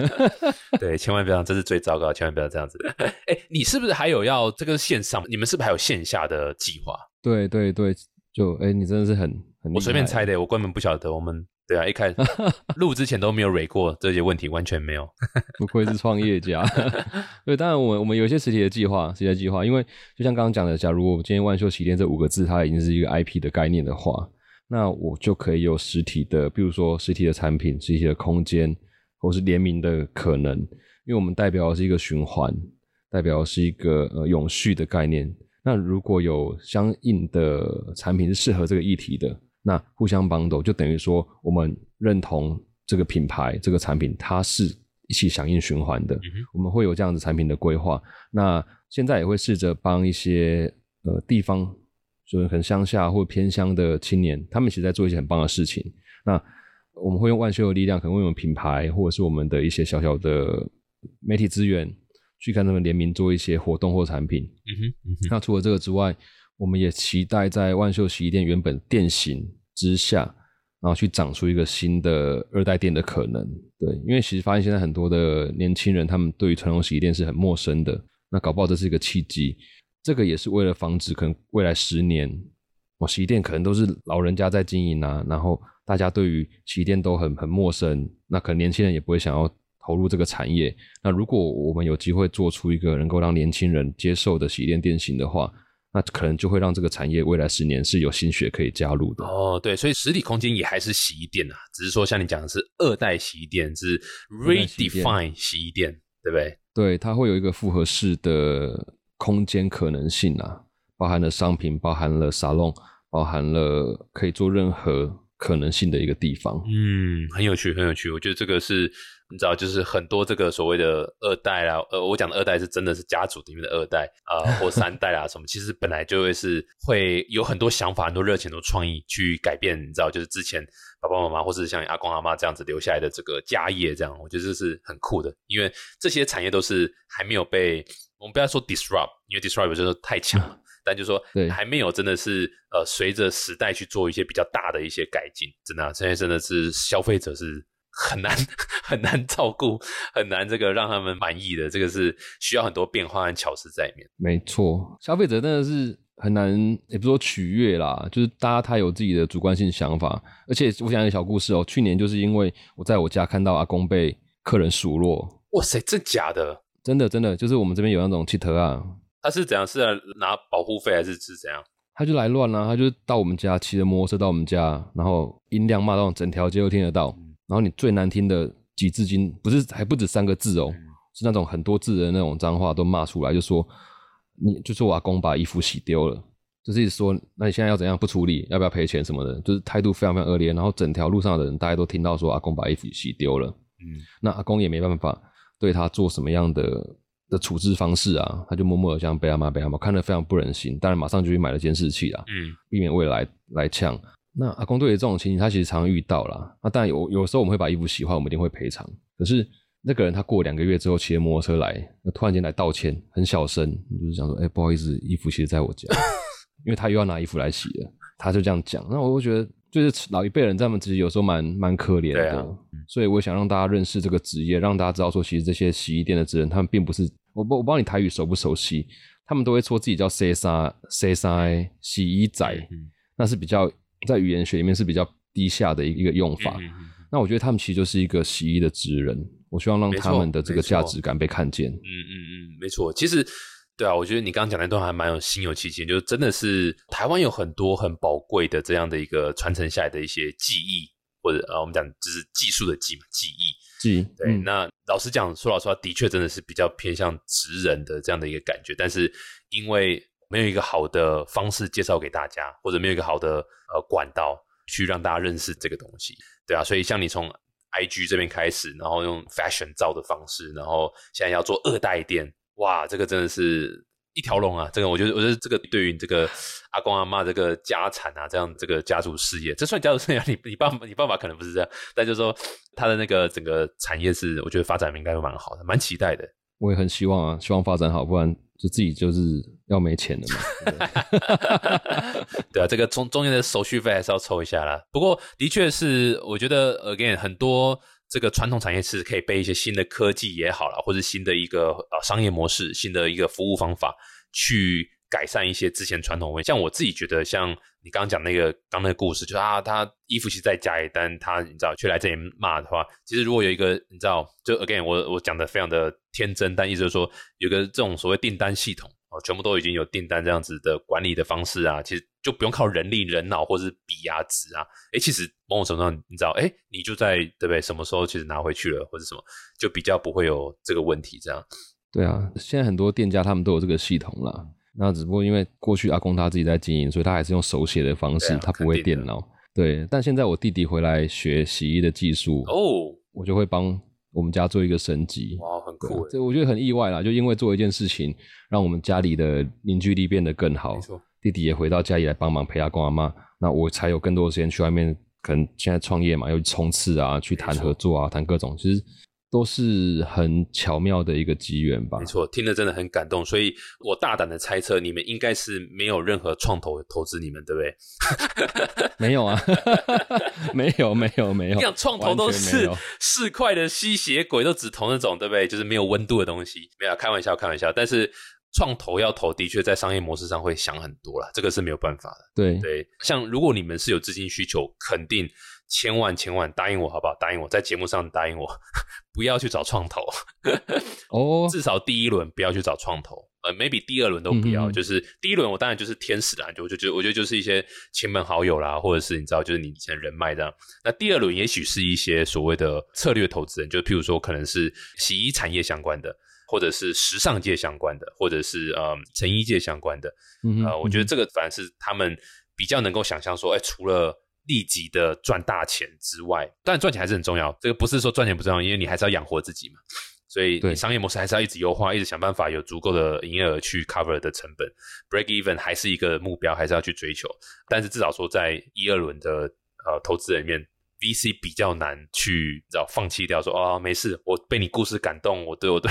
Speaker 2: [laughs] 对，千万不要，这是最糟糕，千万不要这样子。[laughs] 哎，你是不是还有要这个线上？你们是不是还有线下的计划？
Speaker 3: 对对对，就哎，你真的是很很，
Speaker 2: 我随便猜的，我根本不晓得我们。对啊，一开始 [laughs] 录之前都没有蕊过这些问题，完全没有。[laughs]
Speaker 3: 不愧是创业家。[laughs] 对，当然我们我们有一些实体的计划，实体的计划，因为就像刚刚讲的，假如我今天万秀旗店这五个字它已经是一个 IP 的概念的话，那我就可以有实体的，比如说实体的产品、实体的空间，或是联名的可能。因为我们代表的是一个循环，代表是一个呃永续的概念。那如果有相应的产品是适合这个议题的。那互相帮斗，就等于说我们认同这个品牌、这个产品，它是一起响应循环的。我们会有这样子产品的规划。那现在也会试着帮一些呃地方，就是很乡下或偏乡的青年，他们其实在做一些很棒的事情。那我们会用万秀的力量，可能用品牌或者是我们的一些小小的媒体资源，去跟他们联名做一些活动或产品。嗯哼，嗯哼那除了这个之外，我们也期待在万秀洗衣店原本店型之下，然后去长出一个新的二代店的可能。对，因为其实发现现在很多的年轻人，他们对于传统洗衣店是很陌生的。那搞不好这是一个契机，这个也是为了防止可能未来十年，我洗衣店可能都是老人家在经营啊，然后大家对于洗衣店都很很陌生，那可能年轻人也不会想要投入这个产业。那如果我们有机会做出一个能够让年轻人接受的洗衣店店型的话，那可能就会让这个产业未来十年是有新血可以加入的。
Speaker 2: 哦，对，所以实体空间也还是洗衣店啊，只是说像你讲的是二代洗衣店，是 redefine 洗衣店，对不对？
Speaker 3: 对，它会有一个复合式的空间可能性啊，包含了商品，包含了沙龙，包含了可以做任何可能性的一个地方。
Speaker 2: 嗯，很有趣，很有趣。我觉得这个是。你知道，就是很多这个所谓的二代啦，呃，我讲的二代是真的是家族里面的二代啊，或三代啦什么，其实本来就会是会有很多想法、很多热情、很多创意去改变。你知道，就是之前爸爸妈妈或者像阿公阿妈这样子留下来的这个家业，这样我觉得这是很酷的，因为这些产业都是还没有被我们不要说 disrupt，因为 disrupt 就是太强了，但就是说还没有真的是呃随着时代去做一些比较大的一些改进。真的，现在真的是消费者是。很难 [laughs] 很难照顾，很难这个让他们满意的，这个是需要很多变化和巧思在里面。
Speaker 3: 没错，消费者真的是很难，也不说取悦啦，就是大家他有自己的主观性想法。而且我讲一个小故事哦，去年就是因为我在我家看到阿公被客人数落，
Speaker 2: 哇塞，真假的？
Speaker 3: 真的真的，就是我们这边有那种汽车啊，
Speaker 2: 他是怎样？是拿保护费还是是怎样？
Speaker 3: 他就来乱了，他就到我们家骑着摩托车到我们家，然后音量骂到整条街都听得到。然后你最难听的几字经，不是还不止三个字哦，是那种很多字的那种脏话都骂出来，就说你就说我阿公把衣服洗丢了，就是一直说那你现在要怎样不处理，要不要赔钱什么的，就是态度非常非常恶劣。然后整条路上的人大家都听到说阿公把衣服洗丢了，嗯，那阿公也没办法对他做什么样的的处置方式啊，他就默默的这样被阿妈被阿妈看得非常不忍心，当然马上就去买了监视器啊，嗯，避免未来来呛。那阿公对于这种情形，他其实常遇到啦。那当然有有时候我们会把衣服洗坏，我们一定会赔偿。可是那个人他过两个月之后骑着摩托车来，那突然间来道歉，很小声，就是想说：“哎，不好意思，衣服其实在我家，[laughs] 因为他又要拿衣服来洗了。”他就这样讲。那我会觉得，就是老一辈人他们其实有时候蛮蛮可怜的。所以我想让大家认识这个职业，让大家知道说，其实这些洗衣店的职人，他们并不是我不我不知道你台语熟不熟悉，他们都会说自己叫 C 三 C 三洗衣仔，那是比较。在语言学里面是比较低下的一个用法，那我觉得他们其实就是一个洗衣的职人，我希望让他们的这个价值感被看见。嗯
Speaker 2: 嗯嗯，没错，其实对啊，我觉得你刚刚讲那段还蛮有心有戚戚，就是真的是台湾有很多很宝贵的这样的一个传承下来的一些技艺，或者呃，我们讲就是技术的技嘛，技艺。
Speaker 3: 技
Speaker 2: 对，那老实讲，说老实话，的确真的是比较偏向职人的这样的一个感觉，但是因为。没有一个好的方式介绍给大家，或者没有一个好的呃管道去让大家认识这个东西，对啊，所以像你从 I G 这边开始，然后用 fashion 造的方式，然后现在要做二代店，哇，这个真的是一条龙啊！这个我觉得，我觉得这个对于这个阿公阿妈这个家产啊，这样这个家族事业，这算家族事业？[laughs] 你你爸你爸爸可能不是这样，但就是说他的那个整个产业是，我觉得发展应该会蛮好的，蛮期待的。
Speaker 3: 我也很希望啊，希望发展好，不然就自己就是要没钱了嘛。
Speaker 2: 对 [laughs] 啊，这个中中间的手续费还是要抽一下啦。不过的确是，我觉得 again 很多这个传统产业是可以被一些新的科技也好啦，或者新的一个呃商业模式、新的一个服务方法去。改善一些之前传统味，像我自己觉得，像你刚刚讲那个刚那个故事，就是啊，他衣服其实在家里，但他你知道却来这里骂的话，其实如果有一个你知道，就 again 我我讲的非常的天真，但意思就是说有个这种所谓订单系统哦，全部都已经有订单这样子的管理的方式啊，其实就不用靠人力、人脑或是笔啊纸啊，哎，其实某种程度上你知道，哎，你就在对不对？什么时候其实拿回去了或者什么，就比较不会有这个问题这样。
Speaker 3: 对啊，现在很多店家他们都有这个系统了。那只不过因为过去阿公他自己在经营，所以他还是用手写的方式，他不会电脑。对，但现在我弟弟回来学洗衣的技术哦，我就会帮我们家做一个升级。
Speaker 2: 哇，很酷！
Speaker 3: 这我觉得很意外啦，就因为做一件事情，让我们家里的凝聚力变得更好。弟弟也回到家里来帮忙陪阿公阿妈，那我才有更多的时间去外面，可能现在创业嘛，又冲刺啊，去谈合作啊，谈各种。其实都是很巧妙的一个机缘吧。
Speaker 2: 没错，听了真的很感动，所以我大胆的猜测，你们应该是没有任何创投投资你们，对不对？[laughs]
Speaker 3: 没有啊，[laughs] 没有，没有，没有。
Speaker 2: 你讲创投都是市块的吸血鬼，都只投那种，对不对？就是没有温度的东西。没有，开玩笑，开玩笑。但是创投要投，的确在商业模式上会想很多了，这个是没有办法的。
Speaker 3: 对
Speaker 2: 对，像如果你们是有资金需求，肯定。千万千万答应我好不好？答应我在节目上答应我，[laughs] 不要去找创投 [laughs]
Speaker 3: 哦。
Speaker 2: 至少第一轮不要去找创投，呃，maybe 第二轮都不要。就是第一轮我当然就是天使啦，就就就我觉得就是一些亲朋好友啦，或者是你知道就是你以前人脉这样。那第二轮也许是一些所谓的策略投资人，就譬如说可能是洗衣产业相关的，或者是时尚界相关的，或者是呃成衣界相关的。呃，我觉得这个反而是他们比较能够想象说，哎，除了立即的赚大钱之外，当然赚钱还是很重要。这个不是说赚钱不重要，因为你还是要养活自己嘛。所以你商业模式还是要一直优化，一直想办法有足够的营业额去 cover 的成本。break even 还是一个目标，还是要去追求。但是至少说，在一二轮的呃投资人里面，VC 比较难去知道放弃掉，说哦没事，我被你故事感动，我对我对，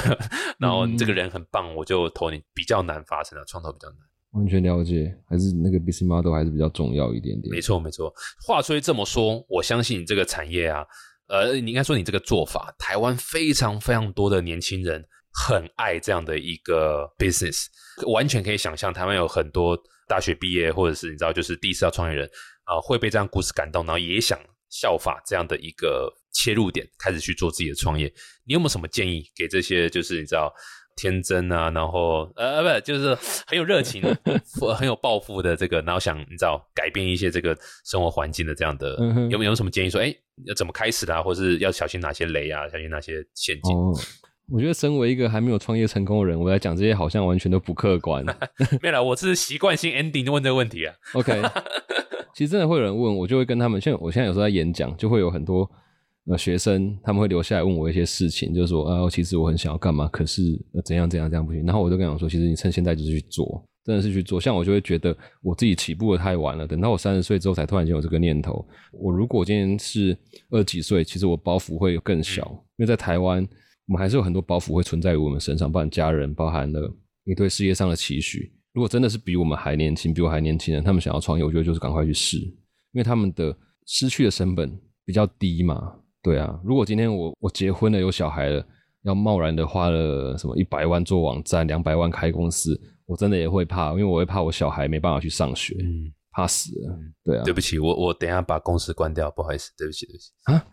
Speaker 2: 然后你这个人很棒，我就投你，比较难发生的创投比较难。
Speaker 3: 完全了解，还是那个 BC model 还是比较重要一点点。
Speaker 2: 没错，没错。话虽这么说，我相信你这个产业啊，呃，你应该说你这个做法，台湾非常非常多的年轻人很爱这样的一个 business，完全可以想象台湾有很多大学毕业或者是你知道就是第一次要创业人啊，会被这样故事感动，然后也想效法这样的一个切入点，开始去做自己的创业。你有没有什么建议给这些就是你知道？天真啊，然后呃不，就是很有热情、[laughs] 很有抱负的这个，然后想你知道改变一些这个生活环境的这样的，有没有什么建议说，哎，要怎么开始啊，或是要小心哪些雷啊，小心哪些陷阱？
Speaker 3: 哦，我觉得身为一个还没有创业成功的人，我来讲这些好像完全都不客观。[laughs]
Speaker 2: 没有，我是习惯性 ending 问这个问题啊。
Speaker 3: OK，[laughs] 其实真的会有人问我，就会跟他们，像我现在有时候在演讲，就会有很多。那学生他们会留下来问我一些事情，就是说啊，其实我很想要干嘛，可是怎样怎样怎样不行。然后我就跟他说，其实你趁现在就是去做，真的是去做。像我就会觉得我自己起步的太晚了，等到我三十岁之后才突然间有这个念头。我如果今天是二十几岁，其实我包袱会更小，因为在台湾我们还是有很多包袱会存在于我们身上，包含家人，包含了你对事业上的期许。如果真的是比我们还年轻，比我还年轻人，他们想要创业，我觉得就是赶快去试，因为他们的失去的成本比较低嘛。对啊，如果今天我我结婚了有小孩了，要贸然的花了什么一百万做网站，两百万开公司，我真的也会怕，因为我会怕我小孩没办法去上学。嗯。怕死了，对啊，
Speaker 2: 对不起，我我等下把公司关掉，不好意思，对不起，对不起
Speaker 3: 啊，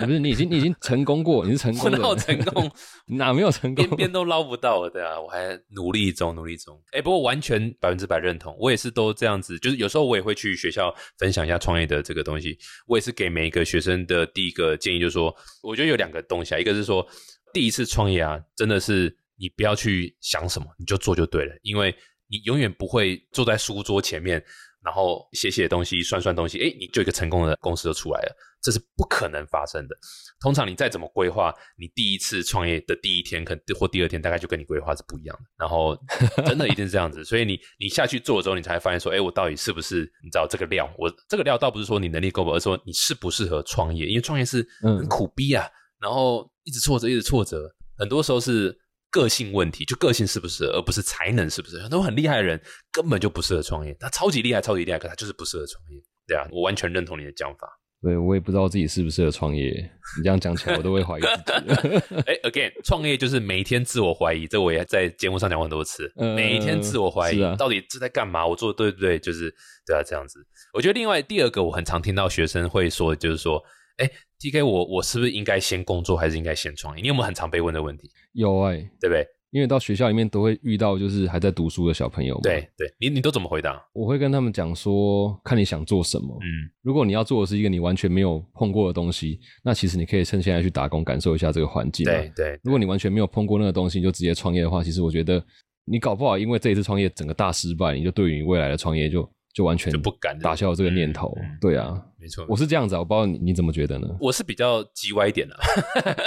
Speaker 3: [laughs] 不是你已经你已经成功过，你是成功的，
Speaker 2: 哪成功？[laughs]
Speaker 3: 哪没有成功？
Speaker 2: 边边都捞不到，对啊，我还努力中，努力中。哎，不过完全百分之百认同，我也是都这样子，就是有时候我也会去学校分享一下创业的这个东西，我也是给每一个学生的第一个建议，就是说，我觉得有两个东西啊，一个是说，第一次创业啊，真的是你不要去想什么，你就做就对了，因为你永远不会坐在书桌前面。然后写写东西，算算东西，哎，你就一个成功的公司就出来了，这是不可能发生的。通常你再怎么规划，你第一次创业的第一天，可能或第二天，大概就跟你规划是不一样的。然后真的一定是这样子，[laughs] 所以你你下去做之后，你才发现说，哎，我到底是不是你知道这个料？我这个料倒不是说你能力够不，而是说你适不适合创业？因为创业是很苦逼啊，然后一直挫折，一直挫折，很多时候是。个性问题，就个性是不是，而不是才能是不是？很多很厉害的人根本就不适合创业，他超级厉害，超级厉害，可他就是不适合创业。对啊，我完全认同你的讲法。
Speaker 3: 对，我也不知道自己适不适合创业。你这样讲起来，我都会怀疑自己。[laughs]
Speaker 2: 哎，again，创业就是每一天自我怀疑，这我也在节目上讲过很多次。每一天自我怀疑，到底是在干嘛？我做的对不对？就是对啊，这样子。我觉得另外第二个，我很常听到学生会说，就是说。哎，T K，我我是不是应该先工作，还是应该先创业？你有没有很常被问的问题？
Speaker 3: 有哎，
Speaker 2: 对不对？
Speaker 3: 因为到学校里面都会遇到，就是还在读书的小朋友。
Speaker 2: 对对，你你都怎么回答？
Speaker 3: 我会跟他们讲说，看你想做什么。嗯，如果你要做的是一个你完全没有碰过的东西，那其实你可以趁现在去打工，感受一下这个环境。
Speaker 2: 对对。
Speaker 3: 如果你完全没有碰过那个东西，就直接创业的话，其实我觉得你搞不好，因为这一次创业整个大失败，你就对于你未来的创业就。就完全
Speaker 2: 就不敢
Speaker 3: 打消这个念头，对啊，
Speaker 2: 没错，
Speaker 3: 我是这样子，我不知道你你怎么觉得呢？
Speaker 2: 我是比较叽歪一点的，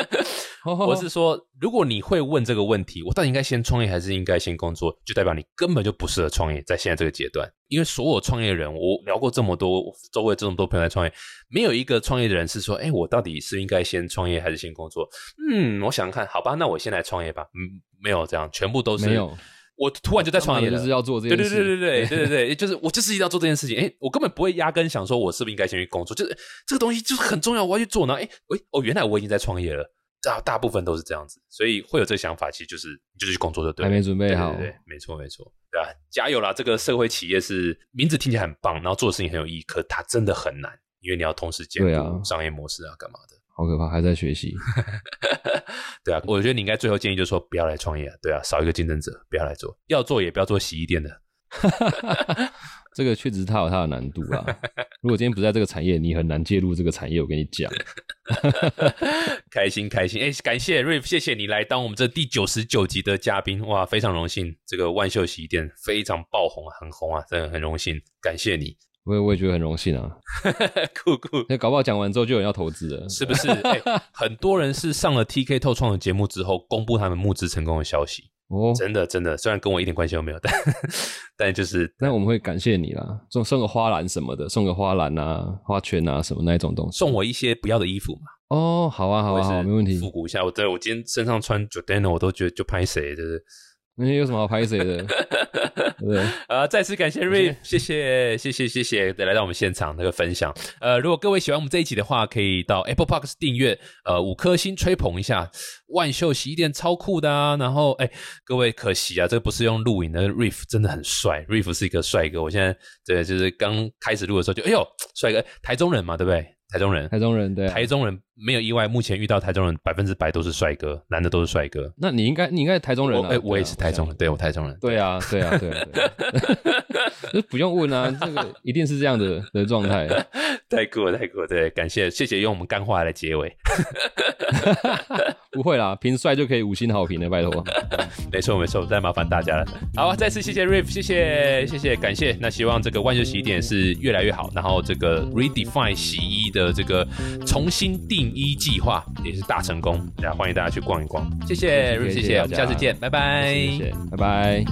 Speaker 2: [laughs] 我是说，如果你会问这个问题，我到底应该先创业还是应该先工作，就代表你根本就不适合创业，在现在这个阶段。因为所有创业人，我聊过这么多，周围这么多朋友在创业，没有一个创业的人是说，哎，我到底是应该先创业还是先工作？嗯，我想看，好吧，那我先来创业吧。嗯，没有这样，全部都是
Speaker 3: 没有。
Speaker 2: 我突然就在创业
Speaker 3: 了，就是要做这件
Speaker 2: 事。对对对对对对对对，就是我就是一定要做这件事情。哎，我根本不会压根想说，我是不是应该先去工作？就是这个东西就是很重要，我要去做呢。哎喂，哦，原来我已经在创业了。大大部分都是这样子，所以会有这个想法，其实就是你就去工作就对了。
Speaker 3: 还没准备好，
Speaker 2: 对，没错没错，对吧？加油啦！这个社会企业是名字听起来很棒，然后做的事情很有意义，可它真的很难，因为你要同时兼顾商业模式啊，干嘛的？
Speaker 3: 好可怕，还在学习。[laughs]
Speaker 2: 对啊，我觉得你应该最后建议就是说，不要来创业，对啊，少一个竞争者，不要来做。要做也不要做洗衣店的。[laughs]
Speaker 3: 这个确实它有它的难度啊。如果今天不在这个产业，你很难介入这个产业。我跟你讲，[laughs]
Speaker 2: 开心开心。哎，感谢 Riff，谢谢你来当我们这第九十九集的嘉宾，哇，非常荣幸。这个万秀洗衣店非常爆红，很红啊，真的很荣幸，感谢你。
Speaker 3: 我也我也觉得很荣幸啊，[laughs]
Speaker 2: 酷酷。
Speaker 3: 那搞不好讲完之后就有人要投资了，
Speaker 2: 是不是？[laughs] 很多人是上了 TK 透创的节目之后，公布他们募资成功的消息。哦，真的真的，虽然跟我一点关系都没有，但但就是，
Speaker 3: 那我们会感谢你啦，送送个花篮什么的，送个花篮啊、花圈啊什么那一种东西，
Speaker 2: 送我一些不要的衣服嘛。
Speaker 3: 哦，好啊好啊好，没问题。
Speaker 2: 复古一下，我对我今天身上穿 Jordana，我都觉得就拍谁，就是。
Speaker 3: 那有什么好拍谁的？[laughs] 对
Speaker 2: 呃，再次感谢 Rip，，谢谢谢谢谢谢来到我们现场那个分享。呃，如果各位喜欢我们这一集的话，可以到 Apple Park 订阅，呃，五颗星吹捧一下。万秀洗衣店超酷的啊！然后哎，各位可惜啊，这个不是用录影的，Riff 真的很帅，Riff 是一个帅哥。我现在对，就是刚开始录的时候就哎呦，帅哥，台中人嘛，对不对？台中人，
Speaker 3: 台中人，对，
Speaker 2: 台中人没有意外，目前遇到台中人百分之百都是帅哥，男的都是帅哥。
Speaker 3: 那你应该，你应该台中人啊？
Speaker 2: 哎，我也是台中人，对我台中人。
Speaker 3: 对啊，对啊，对啊，这 [laughs] 不用问啊，这个一定是这样的的状态。[laughs]
Speaker 2: 太酷了，太酷了，对，感谢，谢谢用我们干话来结尾。[laughs]
Speaker 3: 不会啦，凭帅就可以五星好评的，拜托。
Speaker 2: 没错，没错，再麻烦大家了。好，再次谢谢 Riff，谢谢，谢谢，感谢。那希望这个万秀洗衣店是越来越好，然后这个 Redefine 洗衣的这个重新定义计划也是大成功。那欢迎大家去逛一逛。谢谢谢谢，我们下次见，拜拜，
Speaker 3: 谢谢，拜拜。